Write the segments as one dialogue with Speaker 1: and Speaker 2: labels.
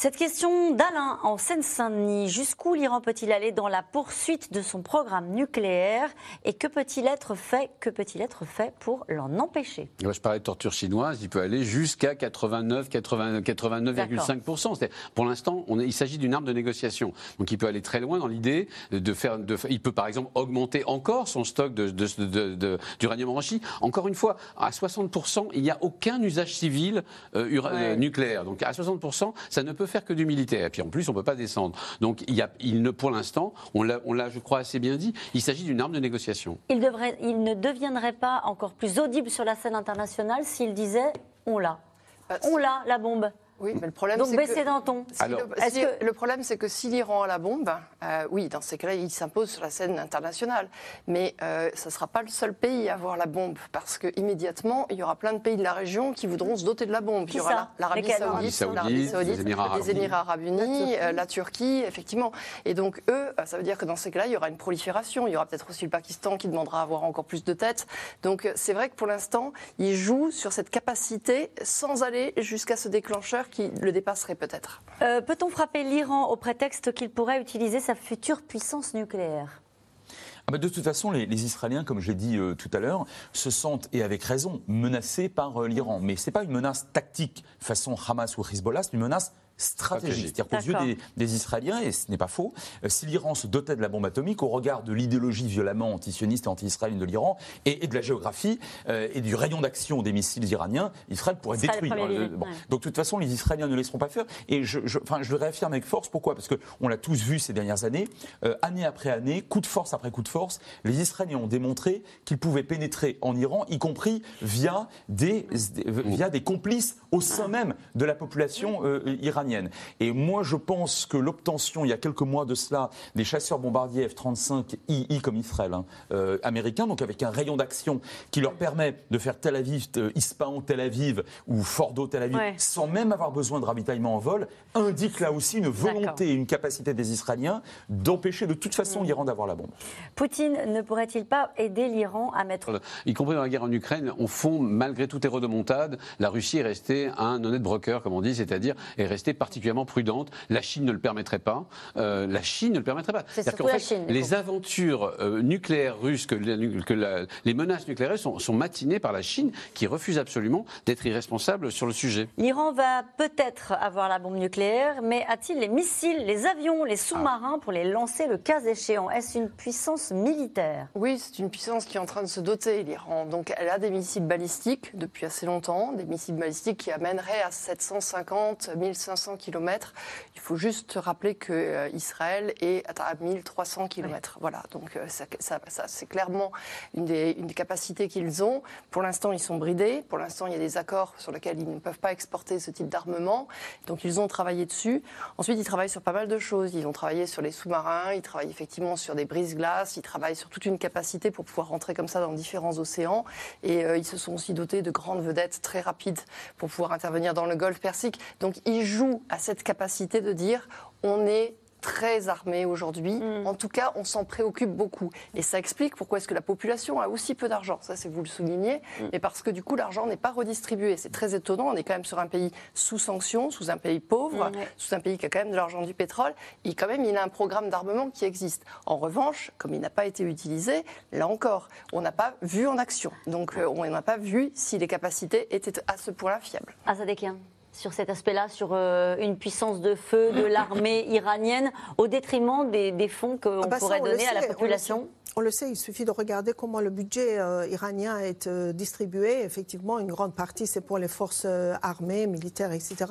Speaker 1: Cette question d'Alain en Seine-Saint-Denis, jusqu'où l'Iran peut-il aller dans la poursuite de son programme nucléaire et que peut-il être fait, que peut-il être fait pour l'en empêcher?
Speaker 2: Je parlais de torture chinoise, il peut aller jusqu'à 89, 89,5%. Pour l'instant, il s'agit d'une arme de négociation. Donc il peut aller très loin dans l'idée de faire, de, il peut par exemple augmenter encore son stock d'uranium enrichi. Encore une fois, à 60%, il n'y a aucun usage civil euh, euh, nucléaire. Donc à 60%, ça ne peut faire que du militaire. Et puis en plus, on ne peut pas descendre. Donc il, y a, il ne, pour l'instant, on l'a, je crois, assez bien dit, il s'agit d'une arme de négociation.
Speaker 1: Il, devrait, il ne deviendrait pas encore plus audible sur la scène internationale s'il disait on l'a. Bah, on l'a, la bombe.
Speaker 3: Oui, mais le problème,
Speaker 1: Donc baisser d'un ton.
Speaker 3: le, le, problème, c'est que si l'Iran a la bombe, euh, oui, dans ces cas-là, il s'impose sur la scène internationale. Mais euh, ce ne sera pas le seul pays à avoir la bombe, parce qu'immédiatement, il y aura plein de pays de la région qui voudront se doter de la bombe.
Speaker 1: il y aura
Speaker 3: l'Arabie saoudite, les Émirats arabes unis, la, euh, la Turquie, effectivement. Et donc, eux, ça veut dire que dans ces cas-là, il y aura une prolifération. Il y aura peut-être aussi le Pakistan qui demandera à avoir encore plus de têtes. Donc, c'est vrai que pour l'instant, ils jouent sur cette capacité sans aller jusqu'à ce déclencheur qui le dépasserait peut-être.
Speaker 1: Euh, peut-on frapper l'Iran au prétexte qu'il pourrait utiliser sa future puissance nucléaire?
Speaker 4: Ah bah, de toute façon, les, Israéliens, comme j'ai dit euh, tout à l'heure, se sentent, et avec raison, menacés par euh, l'Iran. Mais ce n'est pas une menace tactique façon Hamas ou Hezbollah, c'est une menace stratégique. C'est-à-dire qu'aux yeux des, Israéliens, et ce n'est pas faux, euh, si l'Iran se dotait de la bombe atomique, au regard de l'idéologie violemment antisioniste et anti-israélienne de l'Iran, et, de la géographie, euh, et du rayon d'action des missiles iraniens, Israël pourrait détruire. Donc de toute façon, les Israéliens ne laisseront pas faire. Et je, je, enfin, je le réaffirme avec force. Pourquoi? Parce qu'on l'a tous vu ces dernières années, euh, année après année, coup de force après coup de force, les Israéliens ont démontré qu'ils pouvaient pénétrer en Iran, y compris via des, via des complices au sein même de la population iranienne. Et moi, je pense que l'obtention, il y a quelques mois de cela, des chasseurs bombardiers F-35 II comme Israël, hein, euh, américains, donc avec un rayon d'action qui leur permet de faire Tel Aviv, euh, Ispahan, Tel Aviv ou Fordo, Tel Aviv, sans même avoir besoin de ravitaillement en vol, indique là aussi une volonté et une capacité des Israéliens d'empêcher de toute façon mm. l'Iran d'avoir la bombe.
Speaker 1: Poutine ne pourrait-il pas aider l'Iran à mettre...
Speaker 2: Y compris dans la guerre en Ukraine, au fond, malgré toutes les redemontades, la Russie est restée un honnête broker, comme on dit, c'est-à-dire est restée particulièrement prudente. La Chine ne le permettrait pas. Euh, la Chine ne le permettrait pas.
Speaker 1: C'est surtout la Chine.
Speaker 2: Les aventures euh, nucléaires russes, que, les menaces nucléaires sont, sont matinées par la Chine, qui refuse absolument d'être irresponsable sur le sujet.
Speaker 1: L'Iran va peut-être avoir la bombe nucléaire, mais a-t-il les missiles, les avions, les sous-marins pour les lancer le cas échéant? Est-ce une puissance militaire?
Speaker 3: Oui, c'est une puissance qui est en train de se doter, l'Iran. Donc elle a des missiles balistiques depuis assez longtemps, des missiles balistiques qui amèneraient à 750, 1500 km. Il faut juste rappeler que euh, Israël est à 1300 km. Voilà, donc euh, ça, c'est clairement une des, une des capacités qu'ils ont. Pour l'instant, ils sont bridés. Pour l'instant, il y a des accords sur lesquels ils ne peuvent pas exporter ce type d'armement. Donc ils ont travaillé dessus. Ensuite, ils travaillent sur pas mal de choses. Ils ont travaillé sur les sous-marins, ils travaillent effectivement sur des brises-glaces, ils travaillent sur toute une capacité pour pouvoir rentrer comme ça dans différents océans. Et euh, ils se sont aussi dotés de grandes vedettes très rapides pour pouvoir intervenir dans le Golfe Persique. Donc ils jouent à cette capacité de dire on est très armé aujourd'hui. Mm. En tout cas, on s'en préoccupe beaucoup. Et ça explique pourquoi est-ce que la population a aussi peu d'argent. Ça, c'est vous le soulignez. Mm. Mais parce que du coup, l'argent n'est pas redistribué. C'est très étonnant. On est quand même sur un pays sous sanctions, sous un pays pauvre, mm, sous un pays qui a quand même de l'argent du pétrole. Et quand même, il a un programme d'armement qui existe. En revanche, comme il n'a pas été utilisé, là encore, on n'a pas vu en action. Donc, euh, on n'a pas vu si les capacités étaient à ce point-là fiables.
Speaker 1: Asadekien sur cet aspect-là, sur euh, une puissance de feu de l'armée iranienne, au détriment des, fonds qu'on ah bah pourrait donner à la population?
Speaker 5: on le, sait, il suffit de regarder comment le budget euh, iranien est euh, distribué. Effectivement, une grande partie, c'est pour les forces armées, militaires, etc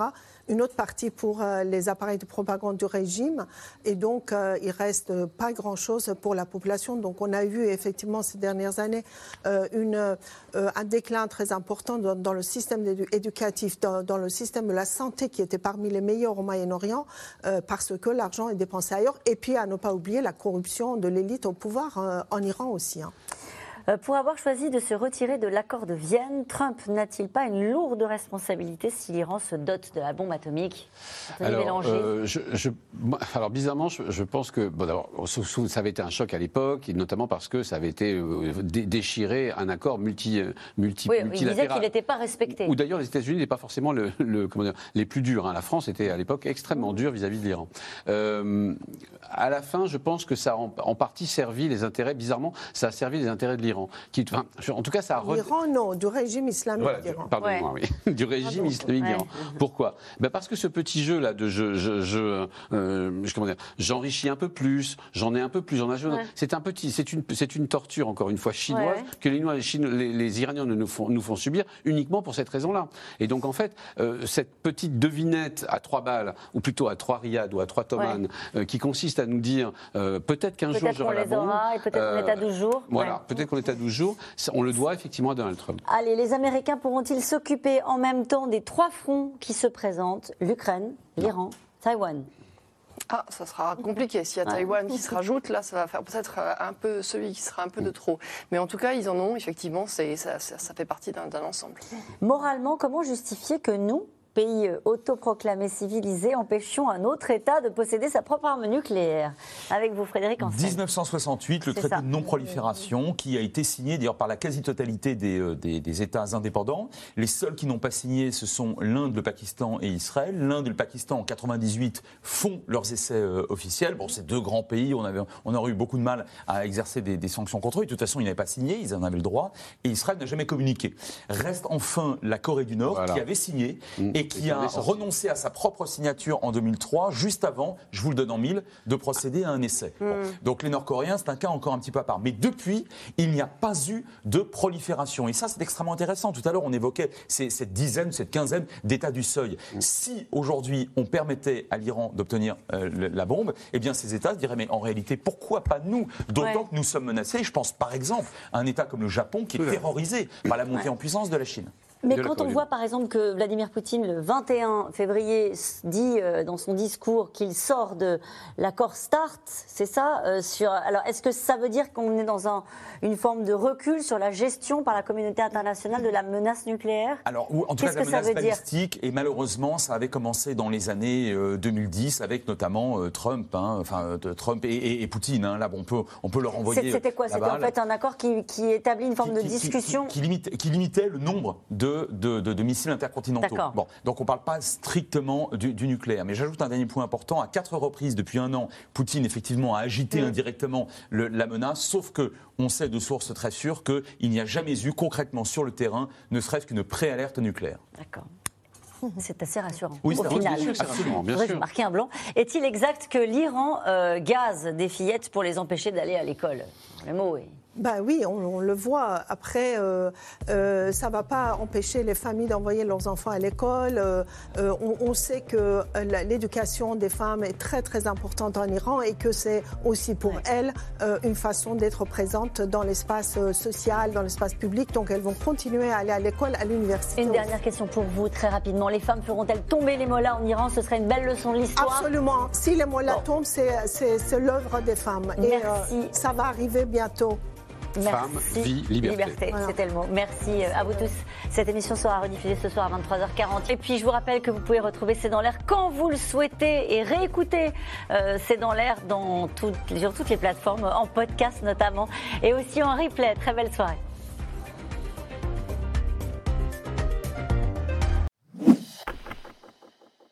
Speaker 5: une autre partie pour euh, les appareils de propagande du régime. Et donc, euh, il reste pas grand-chose pour la population. Donc, on a vu effectivement ces dernières années euh, un déclin très important dans, le système éducatif, dans, le système de la santé qui était parmi les meilleurs au Moyen-Orient, parce que l'argent est dépensé ailleurs. Et puis, à ne pas oublier la corruption de l'élite au pouvoir en Iran aussi.
Speaker 1: Euh, pour avoir choisi de se retirer de l'accord de Vienne, Trump n'a-t-il pas une lourde responsabilité si l'Iran se dote de la bombe atomique?
Speaker 2: Alors, euh, je, alors, bizarrement, je, pense que bon, d'abord, ça avait été un choc à l'époque, notamment parce que ça avait été euh, déchiré un accord multi, multi,
Speaker 1: oui, Il disait qu'il n'était pas respecté.
Speaker 2: Ou d'ailleurs, les États-Unis n'étaient pas forcément le, comment dire, les plus durs. Hein. La France était à l'époque extrêmement dure vis-à-vis de l'Iran. Euh, à la fin, je pense que ça a en, partie servi les intérêts, bizarrement, ça a servi les intérêts de l'Iran. Enfin, en tout cas, ça a.
Speaker 5: L'Iran, non, du régime islamique d'Iran.
Speaker 2: Pardon-moi, oui. du régime islamique d'Iran. Pourquoi? Ben Parce que ce petit jeu-là de je, je, je, euh, comment dire, j'enrichis un peu plus, j'en ai un peu plus, j'en ai. C'est un petit, c'est une, c'est une torture, encore une fois, chinoise, que les, les, les, Iraniens nous font, nous font subir uniquement pour cette raison-là. Et donc, en fait, euh, cette petite devinette à trois balles, ou plutôt à trois riads ou à trois tomanes, euh, qui consiste à nous dire euh, peut-être qu'un jour j'aurai la bombe.
Speaker 1: peut-être qu'on est à 12 jours.
Speaker 2: Voilà, peut-être qu'on est à 12 jours. On le doit effectivement à Donald Trump.
Speaker 1: Allez, les Américains pourront-ils s'occuper en même temps des trois fronts qui se présentent? l'Ukraine, l'Iran, Taïwan
Speaker 3: ah, ça sera compliqué. S'il y a Taïwan qui se rajoute, là, ça va faire peut-être un peu celui qui sera un peu de trop. Mais en tout cas, ils en ont, effectivement, ça, ça fait partie d'un ensemble.
Speaker 1: Moralement, comment justifier que nous, pays euh, autoproclamé civilisé, empêchions un autre État de posséder sa propre arme nucléaire. Avec vous, Frédéric Ansen.
Speaker 4: 1968, le traité de non-prolifération qui a été signé d'ailleurs par la quasi-totalité euh, des, des, États indépendants. Les seuls qui n'ont pas signé, ce sont l'Inde, le Pakistan et Israël. L'Inde et le Pakistan, en 98, font leurs essais euh, officiels. Bon, c'est deux grands pays, on, avait, on aurait eu beaucoup de mal à exercer des, sanctions contre eux. De toute façon, ils n'avaient pas signé, ils en avaient le droit. Et Israël n'a jamais communiqué. Reste enfin la Corée du Nord qui avait signé mm et qui a renoncé à sa propre signature en 2003, juste avant, je vous le donne en mille, de procéder à un essai. Hmm. Donc les Nord-Coréens, c'est un cas encore un petit peu à part. Mais depuis, il n'y a pas eu de prolifération. Et ça, c'est extrêmement intéressant. Tout à l'heure, on évoquait cette dizaine, cette quinzaine d'états du seuil. Hmm. Si aujourd'hui, on permettait à l'Iran d'obtenir euh, la bombe, eh bien ces États diraient, mais en réalité, pourquoi pas nous? D'autant que nous sommes menacés. Je pense par exemple à un État comme le Japon qui est terrorisé par la montée en puissance de la Chine.
Speaker 1: Mais quand on voit par exemple que Vladimir Poutine, le 21 février, dit euh, dans son discours qu'il sort de l'accord START, c'est ça euh, sur... Alors est-ce que ça veut dire qu'on est dans un, une forme de recul sur la gestion par la communauté internationale de la menace nucléaire?
Speaker 4: Alors, en tout cas, la menace balistique, et malheureusement, ça avait commencé dans les années 2010 euh, avec notamment Trump, hein, enfin Trump et, et, Poutine. Hein, là, on peut, on peut leur envoyer.
Speaker 1: C'était quoi? C'était en fait un accord qui, qui établit une forme de discussion
Speaker 4: qui, qui limitait le nombre de de, missiles intercontinentaux. Bon, donc on ne parle pas strictement du, nucléaire. Mais j'ajoute un dernier point important. À quatre reprises depuis un an, Poutine effectivement a agité indirectement la menace, sauf que on sait de sources très sûres qu'il n'y a jamais eu concrètement sur le terrain, ne serait-ce qu'une préalerte nucléaire.
Speaker 1: D'accord. C'est assez rassurant.
Speaker 2: Oui, au final. absolument, bien sûr.
Speaker 1: marquer un blanc. Est-il exact que l'Iran euh, gaze des fillettes pour les empêcher d'aller à l'école? Le mot est
Speaker 5: ben oui, on, le voit. Après, euh, euh, ça ne va pas empêcher les familles d'envoyer leurs enfants à l'école. Euh, on, sait que l'éducation des femmes est très très importante en Iran et que c'est aussi pour elles une façon d'être présente dans l'espace social, dans l'espace public. Donc elles vont continuer à aller à l'école, à l'université.
Speaker 1: Une dernière question pour vous, très rapidement. Les femmes feront-elles tomber les mollahs en Iran? Ce serait une belle leçon de l'histoire.
Speaker 5: Absolument. Si les mollahs tombent, c'est l'œuvre des femmes.
Speaker 1: Merci.
Speaker 5: Et ça va arriver bientôt.
Speaker 2: Femme, vie, liberté.
Speaker 1: c'était le mot. Merci euh, à vous tous. Cette émission sera rediffusée ce soir à 23h40. Et puis, je vous rappelle que vous pouvez retrouver C'est dans l'air quand vous le souhaitez et réécouter euh, C'est dans l'air dans sur toutes les plateformes, en podcast notamment, et aussi en replay. Très belle soirée.